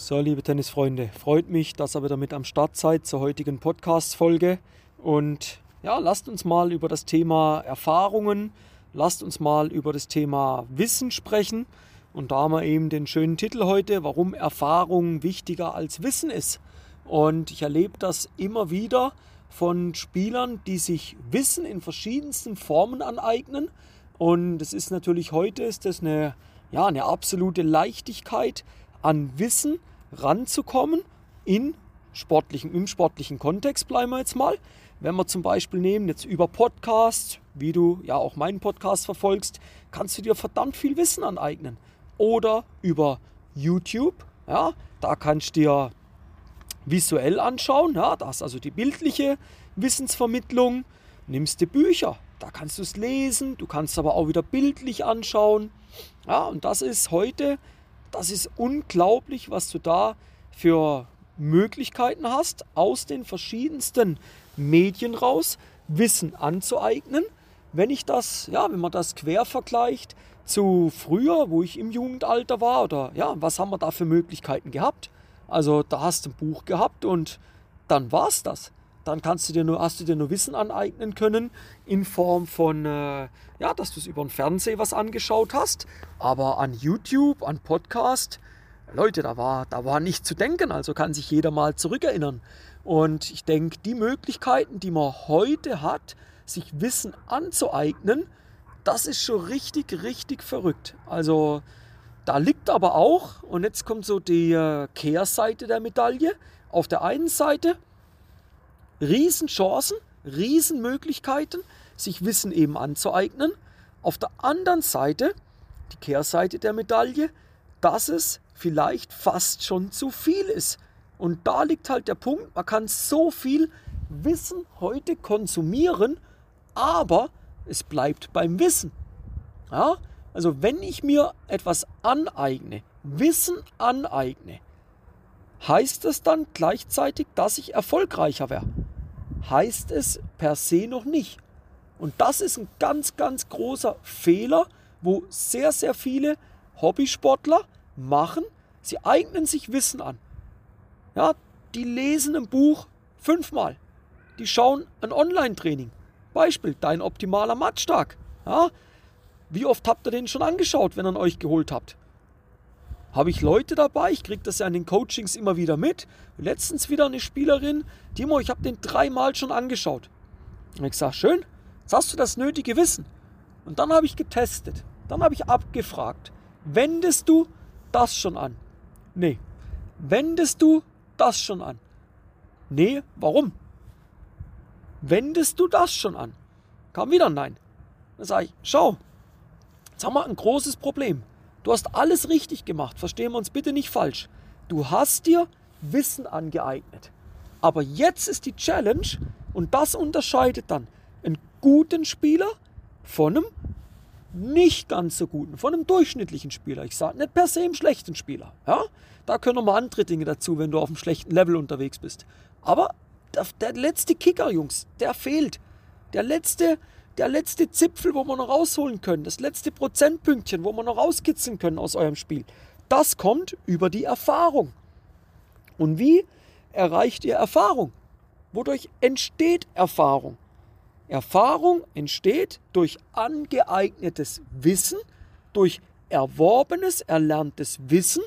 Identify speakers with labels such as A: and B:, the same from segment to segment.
A: So, liebe Tennisfreunde, freut mich, dass ihr wieder mit am Start seid zur heutigen Podcast-Folge. Und ja, lasst uns mal über das Thema Erfahrungen, lasst uns mal über das Thema Wissen sprechen. Und da haben wir eben den schönen Titel heute, warum Erfahrung wichtiger als Wissen ist. Und ich erlebe das immer wieder von Spielern, die sich Wissen in verschiedensten Formen aneignen. Und es ist natürlich heute ist das eine, ja, eine absolute Leichtigkeit, an Wissen ranzukommen in sportlichen, im sportlichen Kontext, bleiben wir jetzt mal. Wenn wir zum Beispiel nehmen, jetzt über Podcasts, wie du ja auch meinen Podcast verfolgst, kannst du dir verdammt viel Wissen aneignen. Oder über YouTube, ja, da kannst du dir visuell anschauen, ja, das ist also die bildliche Wissensvermittlung. Nimmst du Bücher, da kannst du es lesen, du kannst aber auch wieder bildlich anschauen. Ja, und das ist heute das ist unglaublich, was du da für Möglichkeiten hast, aus den verschiedensten Medien raus Wissen anzueignen. Wenn ich das, ja, wenn man das quer vergleicht zu früher, wo ich im Jugendalter war, oder ja, was haben wir da für Möglichkeiten gehabt? Also da hast du ein Buch gehabt und dann war es das dann kannst du dir nur, hast du dir nur Wissen aneignen können in Form von, äh, ja, dass du es über den Fernseher was angeschaut hast. Aber an YouTube, an Podcast, Leute, da war, da war nicht zu denken. Also kann sich jeder mal zurückerinnern. Und ich denke, die Möglichkeiten, die man heute hat, sich Wissen anzueignen, das ist schon richtig, richtig verrückt. Also da liegt aber auch, und jetzt kommt so die äh, Kehrseite der Medaille, auf der einen Seite Riesenchancen, Riesenmöglichkeiten, sich Wissen eben anzueignen. Auf der anderen Seite, die Kehrseite der Medaille, dass es vielleicht fast schon zu viel ist. Und da liegt halt der Punkt, man kann so viel Wissen heute konsumieren, aber es bleibt beim Wissen. Ja? Also wenn ich mir etwas aneigne, Wissen aneigne, heißt es dann gleichzeitig, dass ich erfolgreicher wäre? Heißt es per se noch nicht. Und das ist ein ganz, ganz großer Fehler, wo sehr, sehr viele Hobbysportler machen. Sie eignen sich Wissen an. Ja, die lesen ein Buch fünfmal. Die schauen ein Online-Training. Beispiel, dein optimaler Matchtag. Ja, wie oft habt ihr den schon angeschaut, wenn ihr ihn euch geholt habt? Habe ich Leute dabei, ich kriege das ja in den Coachings immer wieder mit. Letztens wieder eine Spielerin, Timo, ich habe den dreimal schon angeschaut. Und ich sage, schön, jetzt hast du das nötige Wissen. Und dann habe ich getestet, dann habe ich abgefragt, wendest du das schon an? Nee. Wendest du das schon an? Nee, warum? Wendest du das schon an? Kam wieder Nein. Dann sage ich, schau, jetzt haben wir ein großes Problem. Du hast alles richtig gemacht, verstehen wir uns bitte nicht falsch. Du hast dir Wissen angeeignet. Aber jetzt ist die Challenge, und das unterscheidet dann einen guten Spieler von einem nicht ganz so guten, von einem durchschnittlichen Spieler. Ich sage nicht per se einem schlechten Spieler. Ja? Da können noch mal andere Dinge dazu, wenn du auf einem schlechten Level unterwegs bist. Aber der, der letzte Kicker, Jungs, der fehlt. Der letzte, der letzte Zipfel, wo wir noch rausholen können, das letzte Prozentpünktchen, wo wir noch rauskitzeln können aus eurem Spiel, das kommt über die Erfahrung. Und wie erreicht ihr Erfahrung? Wodurch entsteht Erfahrung? Erfahrung entsteht durch angeeignetes Wissen, durch erworbenes, erlerntes Wissen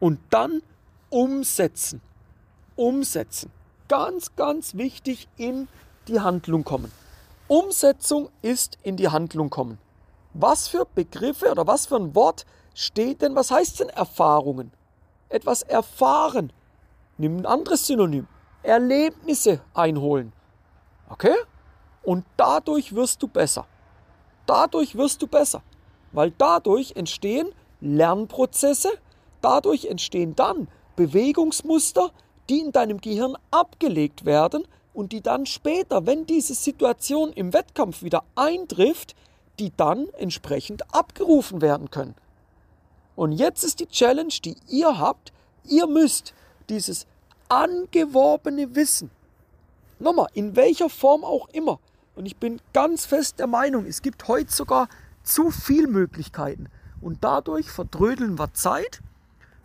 A: und dann umsetzen. Umsetzen. Ganz, ganz wichtig in die Handlung kommen. Umsetzung ist in die Handlung kommen. Was für Begriffe oder was für ein Wort steht denn, was heißt denn Erfahrungen? Etwas erfahren. Nimm ein anderes Synonym. Erlebnisse einholen. Okay? Und dadurch wirst du besser. Dadurch wirst du besser. Weil dadurch entstehen Lernprozesse, dadurch entstehen dann Bewegungsmuster, die in deinem Gehirn abgelegt werden und die dann später, wenn diese Situation im Wettkampf wieder eintrifft, die dann entsprechend abgerufen werden können. Und jetzt ist die Challenge, die ihr habt, ihr müsst dieses angeworbene Wissen, nochmal, in welcher Form auch immer, und ich bin ganz fest der Meinung, es gibt heute sogar zu viele Möglichkeiten und dadurch verdrödeln wir Zeit,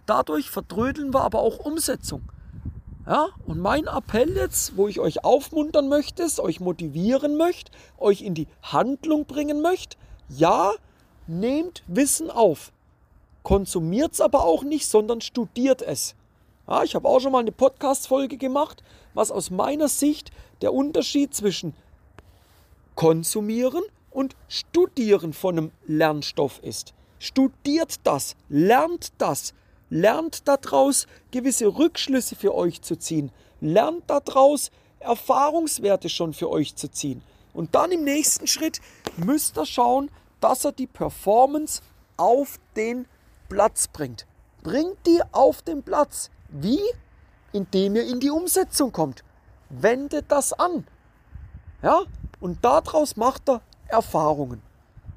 A: dadurch verdrödeln wir aber auch Umsetzung. Ja, und mein Appell jetzt, wo ich euch aufmuntern möchte, euch motivieren möchte, euch in die Handlung bringen möchte, ja, nehmt Wissen auf. Konsumiert es aber auch nicht, sondern studiert es. Ja, ich habe auch schon mal eine Podcast-Folge gemacht, was aus meiner Sicht der Unterschied zwischen Konsumieren und Studieren von einem Lernstoff ist. Studiert das, lernt das, lernt daraus gewisse Rückschlüsse für euch zu ziehen, lernt daraus Erfahrungswerte schon für euch zu ziehen. Und dann im nächsten Schritt müsst ihr schauen, dass er die Performance auf den Platz bringt. Bringt die auf den Platz. Wie? Indem ihr in die Umsetzung kommt. Wendet das an. Ja? Und daraus macht er Erfahrungen.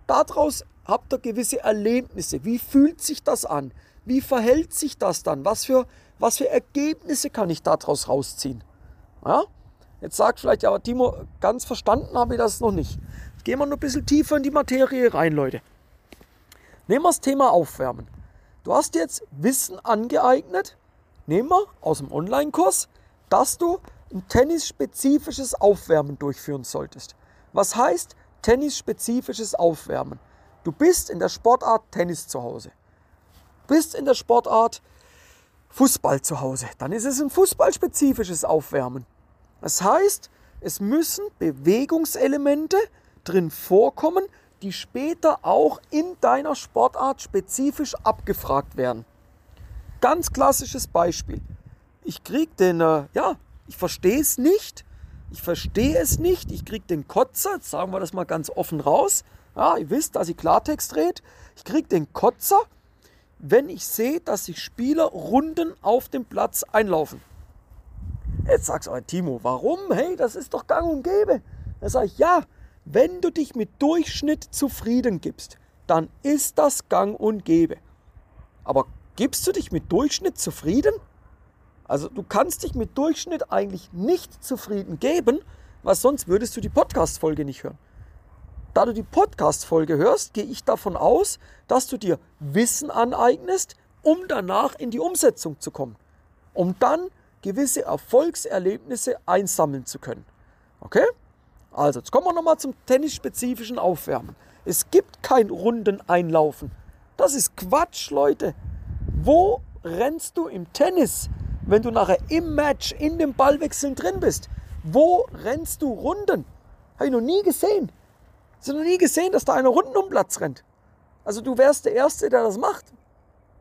A: Daraus habt ihr gewisse Erlebnisse. Wie fühlt sich das an? Wie verhält sich das dann? Was für, was für Ergebnisse kann ich daraus rausziehen? Ja? Jetzt sagt vielleicht, aber Timo, ganz verstanden habe ich das noch nicht. gehen wir noch ein bisschen tiefer in die Materie rein, Leute. Nehmen wir das Thema Aufwärmen. Du hast jetzt Wissen angeeignet, nehmen wir aus dem Online-Kurs, dass du ein tennisspezifisches Aufwärmen durchführen solltest. Was heißt tennisspezifisches Aufwärmen? Du bist in der Sportart Tennis zu Hause. Bist in der Sportart Fußball zu Hause. Dann ist es ein fußballspezifisches Aufwärmen. Das heißt, es müssen Bewegungselemente drin vorkommen, die später auch in deiner Sportart spezifisch abgefragt werden. Ganz klassisches Beispiel. Ich kriege den, äh, ja, ich verstehe es nicht. Ich verstehe es nicht. Ich kriege den Kotzer. Sagen wir das mal ganz offen raus. Ja, ihr wisst, dass ich Klartext rede. Ich kriege den Kotzer, wenn ich sehe, dass sich Spieler Runden auf dem Platz einlaufen. Jetzt sagst du, Timo, warum? Hey, das ist doch gang und gäbe. Dann sage ich, ja, wenn du dich mit Durchschnitt zufrieden gibst, dann ist das gang und gäbe. Aber gibst du dich mit Durchschnitt zufrieden? Also du kannst dich mit Durchschnitt eigentlich nicht zufrieden geben, weil sonst würdest du die Podcast-Folge nicht hören. Da du die Podcast-Folge hörst, gehe ich davon aus, dass du dir Wissen aneignest, um danach in die Umsetzung zu kommen. Um dann gewisse Erfolgserlebnisse einsammeln zu können. Okay? Also, jetzt kommen wir nochmal zum tennisspezifischen Aufwärmen. Es gibt kein runden Einlaufen. Das ist Quatsch, Leute. Wo rennst du im Tennis? wenn du nachher im Match, in dem Ballwechseln drin bist. Wo rennst du Runden? Habe ich noch nie gesehen. Hast du noch nie gesehen, dass da einer Runden um Platz rennt? Also du wärst der Erste, der das macht.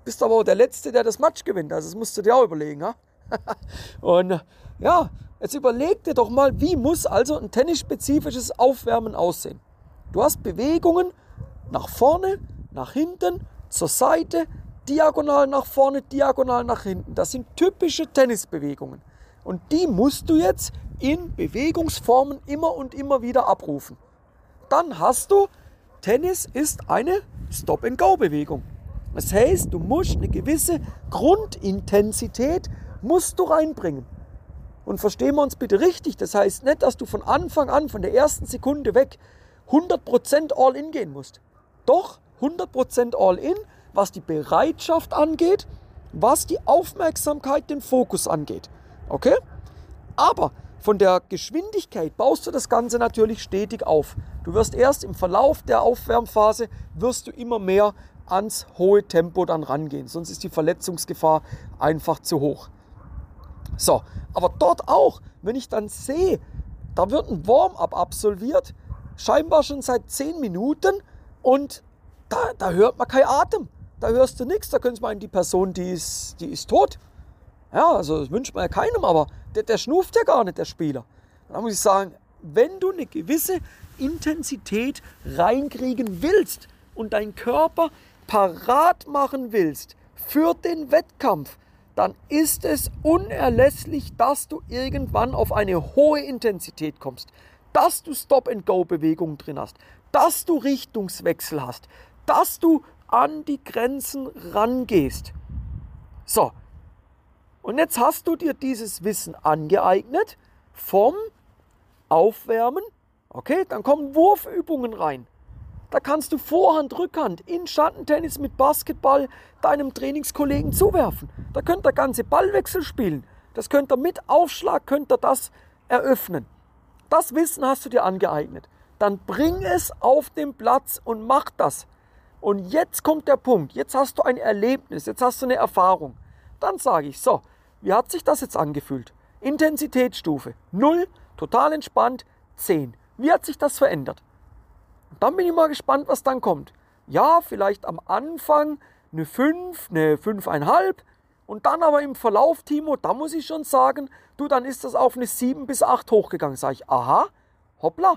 A: Bist aber auch der Letzte, der das Match gewinnt. Also das musst du dir auch überlegen. Ha? Und ja, jetzt überleg dir doch mal, wie muss also ein tennisspezifisches Aufwärmen aussehen? Du hast Bewegungen nach vorne, nach hinten, zur Seite, diagonal nach vorne, diagonal nach hinten. Das sind typische Tennisbewegungen. Und die musst du jetzt in Bewegungsformen immer und immer wieder abrufen. Dann hast du, Tennis ist eine Stop-and-Go-Bewegung. Das heißt, du musst eine gewisse Grundintensität musst du reinbringen. Und verstehen wir uns bitte richtig, das heißt nicht, dass du von Anfang an, von der ersten Sekunde weg, 100% All-In gehen musst. Doch 100% All-In was die Bereitschaft angeht, was die Aufmerksamkeit, den Fokus angeht. Okay? Aber von der Geschwindigkeit baust du das Ganze natürlich stetig auf. Du wirst erst im Verlauf der Aufwärmphase wirst du immer mehr ans hohe Tempo dann rangehen, sonst ist die Verletzungsgefahr einfach zu hoch. So, aber dort auch, wenn ich dann sehe, da wird ein Warm-up absolviert, scheinbar schon seit 10 Minuten und da, da hört man keinen Atem da hörst du nichts, da könntest du meinen, die Person, die ist, die ist tot. Ja, also das wünscht man ja keinem, aber der, der schnuft ja gar nicht, der Spieler. Da muss ich sagen, wenn du eine gewisse Intensität reinkriegen willst und deinen Körper parat machen willst für den Wettkampf, dann ist es unerlässlich, dass du irgendwann auf eine hohe Intensität kommst, dass du Stop-and-Go-Bewegungen drin hast, dass du Richtungswechsel hast, dass du an die Grenzen rangehst. So, und jetzt hast du dir dieses Wissen angeeignet vom Aufwärmen. Okay, dann kommen Wurfübungen rein. Da kannst du Vorhand, Rückhand in Schattentennis mit Basketball deinem Trainingskollegen zuwerfen. Da könnt ihr ganze Ballwechsel spielen. Das könnt ihr mit Aufschlag, könnt ihr das eröffnen. Das Wissen hast du dir angeeignet. Dann bring es auf den Platz und mach das. Und jetzt kommt der Punkt. Jetzt hast du ein Erlebnis, jetzt hast du eine Erfahrung. Dann sage ich, so, wie hat sich das jetzt angefühlt? Intensitätsstufe 0, total entspannt, 10. Wie hat sich das verändert? Und dann bin ich mal gespannt, was dann kommt. Ja, vielleicht am Anfang eine 5, eine 5,5 und dann aber im Verlauf, Timo, da muss ich schon sagen, du, dann ist das auf eine 7 bis 8 hochgegangen. Sag ich, aha, hoppla.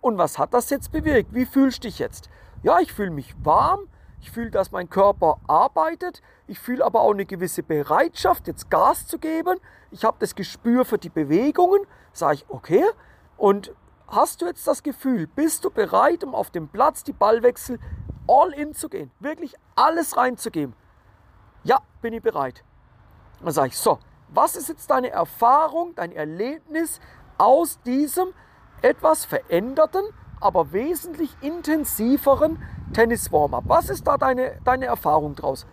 A: Und was hat das jetzt bewirkt? Wie fühlst du dich jetzt? Ja, ich fühle mich warm, ich fühle, dass mein Körper arbeitet, ich fühle aber auch eine gewisse Bereitschaft, jetzt Gas zu geben. Ich habe das Gespür für die Bewegungen. Sage ich, okay. Und hast du jetzt das Gefühl, bist du bereit, um auf dem Platz die Ballwechsel all in zu gehen? Wirklich alles reinzugeben? Ja, bin ich bereit. Dann sage ich, so, was ist jetzt deine Erfahrung, dein Erlebnis aus diesem etwas veränderten, aber wesentlich intensiveren Tennis-Warm-up? Was ist da deine, deine Erfahrung draus?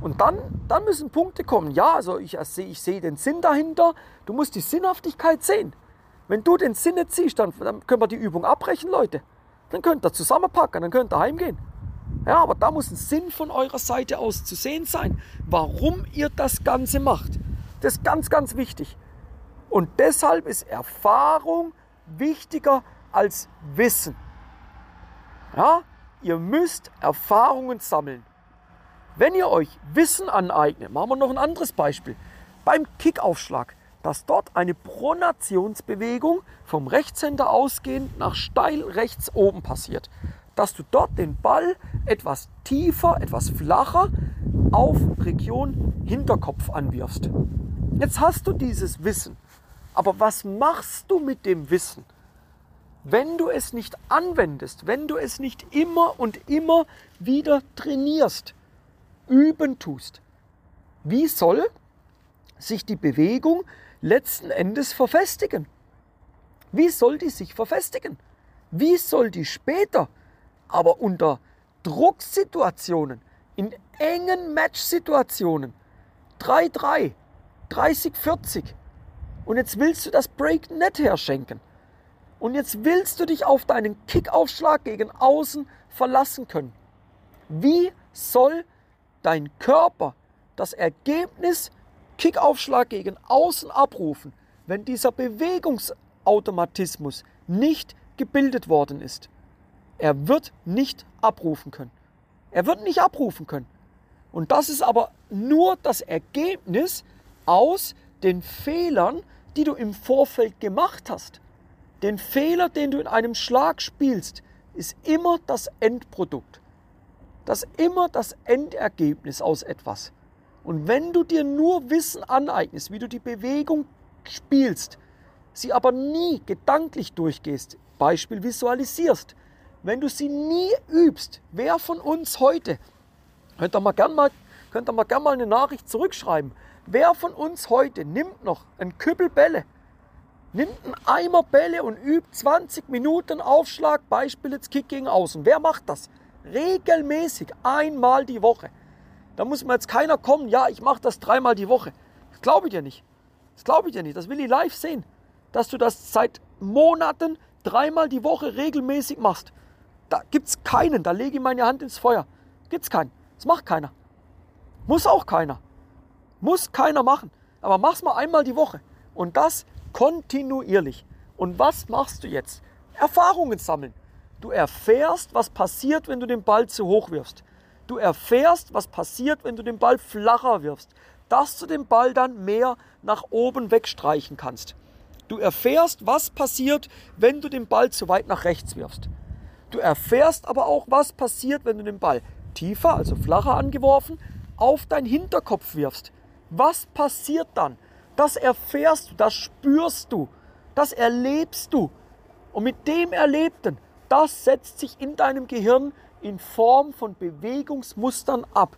A: Und dann, dann müssen Punkte kommen. Ja, also ich, ich sehe den Sinn dahinter. Du musst die Sinnhaftigkeit sehen. Wenn du den Sinn nicht siehst, dann, dann können wir die Übung abbrechen, Leute. Dann könnt ihr zusammenpacken, dann könnt ihr heimgehen. Ja, aber da muss ein Sinn von eurer Seite aus zu sehen sein, warum ihr das Ganze macht. Das ist ganz, ganz wichtig. Und deshalb ist Erfahrung wichtiger als Wissen. Ja, ihr müsst Erfahrungen sammeln. Wenn ihr euch Wissen aneignet, machen wir noch ein anderes Beispiel. Beim Kickaufschlag, dass dort eine Pronationsbewegung vom Rechtshänder ausgehend nach steil rechts oben passiert. Dass du dort den Ball etwas tiefer, etwas flacher auf Region Hinterkopf anwirfst. Jetzt hast du dieses Wissen. Aber was machst du mit dem Wissen? Wenn du es nicht anwendest, wenn du es nicht immer und immer wieder trainierst, üben tust, wie soll sich die Bewegung letzten Endes verfestigen? Wie soll die sich verfestigen? Wie soll die später, aber unter Drucksituationen, in engen Matchsituationen, 3-3, 30-40, und jetzt willst du das Break nicht herschenken, und jetzt willst du dich auf deinen Kickaufschlag gegen außen verlassen können. Wie soll dein Körper das Ergebnis Kickaufschlag gegen außen abrufen, wenn dieser Bewegungsautomatismus nicht gebildet worden ist? Er wird nicht abrufen können. Er wird nicht abrufen können. Und das ist aber nur das Ergebnis aus den Fehlern, die du im Vorfeld gemacht hast. Den Fehler, den du in einem Schlag spielst, ist immer das Endprodukt. Das ist immer das Endergebnis aus etwas. Und wenn du dir nur Wissen aneignest, wie du die Bewegung spielst, sie aber nie gedanklich durchgehst, Beispiel visualisierst, wenn du sie nie übst, wer von uns heute, könnt ihr mal gerne mal, gern mal eine Nachricht zurückschreiben, wer von uns heute nimmt noch ein Küppel Bälle, Nimmt einen Eimer Bälle und übt 20 Minuten Aufschlag, Beispiel jetzt Kick gegen Außen. Wer macht das? Regelmäßig, einmal die Woche. Da muss mir jetzt keiner kommen, ja, ich mache das dreimal die Woche. Das glaube ich dir nicht. Das glaube ich dir nicht. Das will ich live sehen. Dass du das seit Monaten dreimal die Woche regelmäßig machst. Da gibt es keinen, da lege ich meine Hand ins Feuer. Gibt es keinen. Das macht keiner. Muss auch keiner. Muss keiner machen. Aber mach's mal einmal die Woche. Und das Kontinuierlich. Und was machst du jetzt? Erfahrungen sammeln. Du erfährst, was passiert, wenn du den Ball zu hoch wirfst. Du erfährst, was passiert, wenn du den Ball flacher wirfst. Dass du den Ball dann mehr nach oben wegstreichen kannst. Du erfährst, was passiert, wenn du den Ball zu weit nach rechts wirfst. Du erfährst aber auch, was passiert, wenn du den Ball tiefer, also flacher angeworfen, auf deinen Hinterkopf wirfst. Was passiert dann? Das erfährst du, das spürst du, das erlebst du. Und mit dem Erlebten, das setzt sich in deinem Gehirn in Form von Bewegungsmustern ab.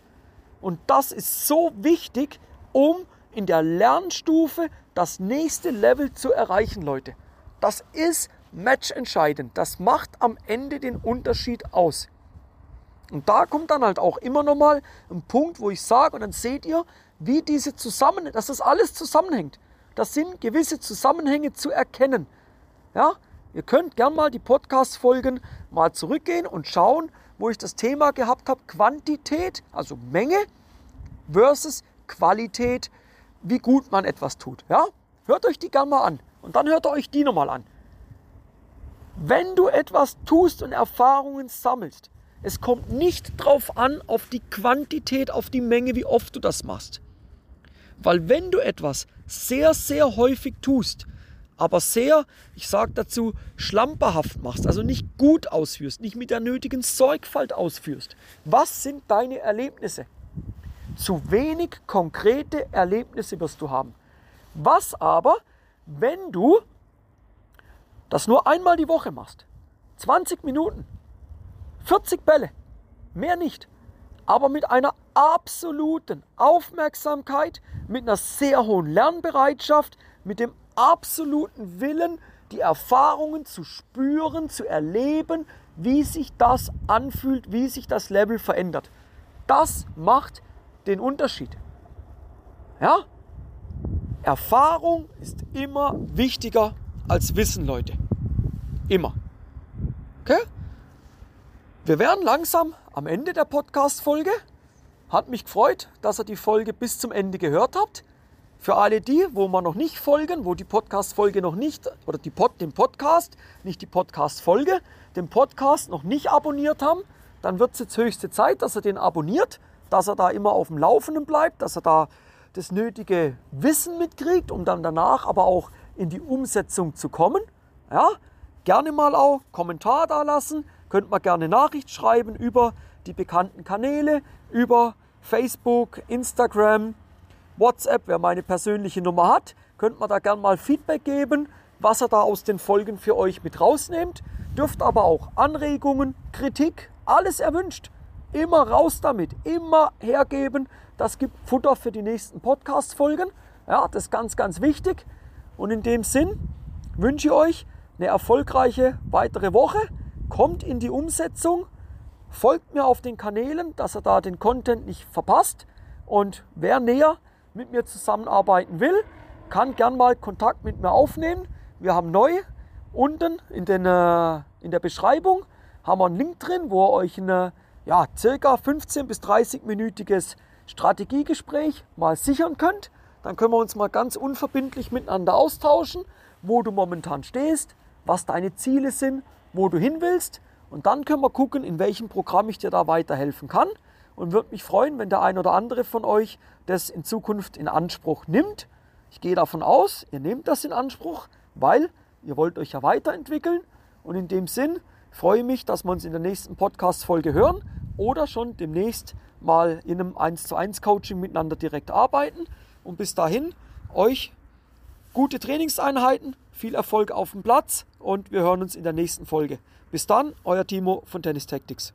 A: Und das ist so wichtig, um in der Lernstufe das nächste Level zu erreichen, Leute. Das ist matchentscheidend. Das macht am Ende den Unterschied aus. Und da kommt dann halt auch immer nochmal ein Punkt, wo ich sage, und dann seht ihr, wie diese zusammen, dass das alles zusammenhängt. Das sind gewisse Zusammenhänge zu erkennen. Ja, ihr könnt gern mal die Podcast-Folgen mal zurückgehen und schauen, wo ich das Thema gehabt habe, Quantität, also Menge versus Qualität, wie gut man etwas tut. Ja, hört euch die gern mal an und dann hört euch die nochmal an. Wenn du etwas tust und Erfahrungen sammelst, es kommt nicht drauf an, auf die Quantität, auf die Menge, wie oft du das machst. Weil wenn du etwas sehr, sehr häufig tust, aber sehr, ich sage dazu, schlamperhaft machst, also nicht gut ausführst, nicht mit der nötigen Sorgfalt ausführst, was sind deine Erlebnisse? Zu wenig konkrete Erlebnisse wirst du haben. Was aber, wenn du das nur einmal die Woche machst, 20 Minuten, 40 Bälle, mehr nicht, aber mit einer absoluten Aufmerksamkeit, mit einer sehr hohen Lernbereitschaft, mit dem absoluten Willen, die Erfahrungen zu spüren, zu erleben, wie sich das anfühlt, wie sich das Level verändert. Das macht den Unterschied. Ja? Erfahrung ist immer wichtiger als Wissen, Leute. Immer. Okay? Wir werden langsam am Ende der Podcast-Folge. Hat mich gefreut, dass ihr die Folge bis zum Ende gehört habt. Für alle die, wo man noch nicht folgen, wo die Podcast-Folge noch nicht, oder die Pod, den Podcast, nicht die Podcast-Folge, den Podcast noch nicht abonniert haben, dann wird es jetzt höchste Zeit, dass er den abonniert, dass er da immer auf dem Laufenden bleibt, dass er da das nötige Wissen mitkriegt, um dann danach aber auch in die Umsetzung zu kommen. Ja, gerne mal auch Kommentar da lassen, könnt man gerne Nachricht schreiben über die bekannten Kanäle, über Facebook, Instagram, WhatsApp. Wer meine persönliche Nummer hat, könnt man da gerne mal Feedback geben, was er da aus den Folgen für euch mit rausnimmt. Dürft aber auch Anregungen, Kritik, alles erwünscht. Immer raus damit, immer hergeben. Das gibt Futter für die nächsten Podcast-Folgen. Ja, das ist ganz, ganz wichtig. Und in dem Sinn wünsche ich euch eine erfolgreiche weitere Woche kommt in die Umsetzung, folgt mir auf den Kanälen, dass er da den Content nicht verpasst. Und wer näher mit mir zusammenarbeiten will, kann gern mal Kontakt mit mir aufnehmen. Wir haben neu unten in, den, äh, in der Beschreibung haben wir einen Link drin, wo ihr euch ein ja, circa 15 bis 30 minütiges Strategiegespräch mal sichern könnt. Dann können wir uns mal ganz unverbindlich miteinander austauschen, wo du momentan stehst, was deine Ziele sind wo du hin willst. Und dann können wir gucken, in welchem Programm ich dir da weiterhelfen kann. Und würde mich freuen, wenn der ein oder andere von euch das in Zukunft in Anspruch nimmt. Ich gehe davon aus, ihr nehmt das in Anspruch, weil ihr wollt euch ja weiterentwickeln. Und in dem Sinn freue ich mich, dass wir uns in der nächsten Podcast-Folge hören oder schon demnächst mal in einem 1 zu 1 Coaching miteinander direkt arbeiten. Und bis dahin euch gute Trainingseinheiten, viel Erfolg auf dem Platz und wir hören uns in der nächsten Folge. Bis dann, euer Timo von Tennis Tactics.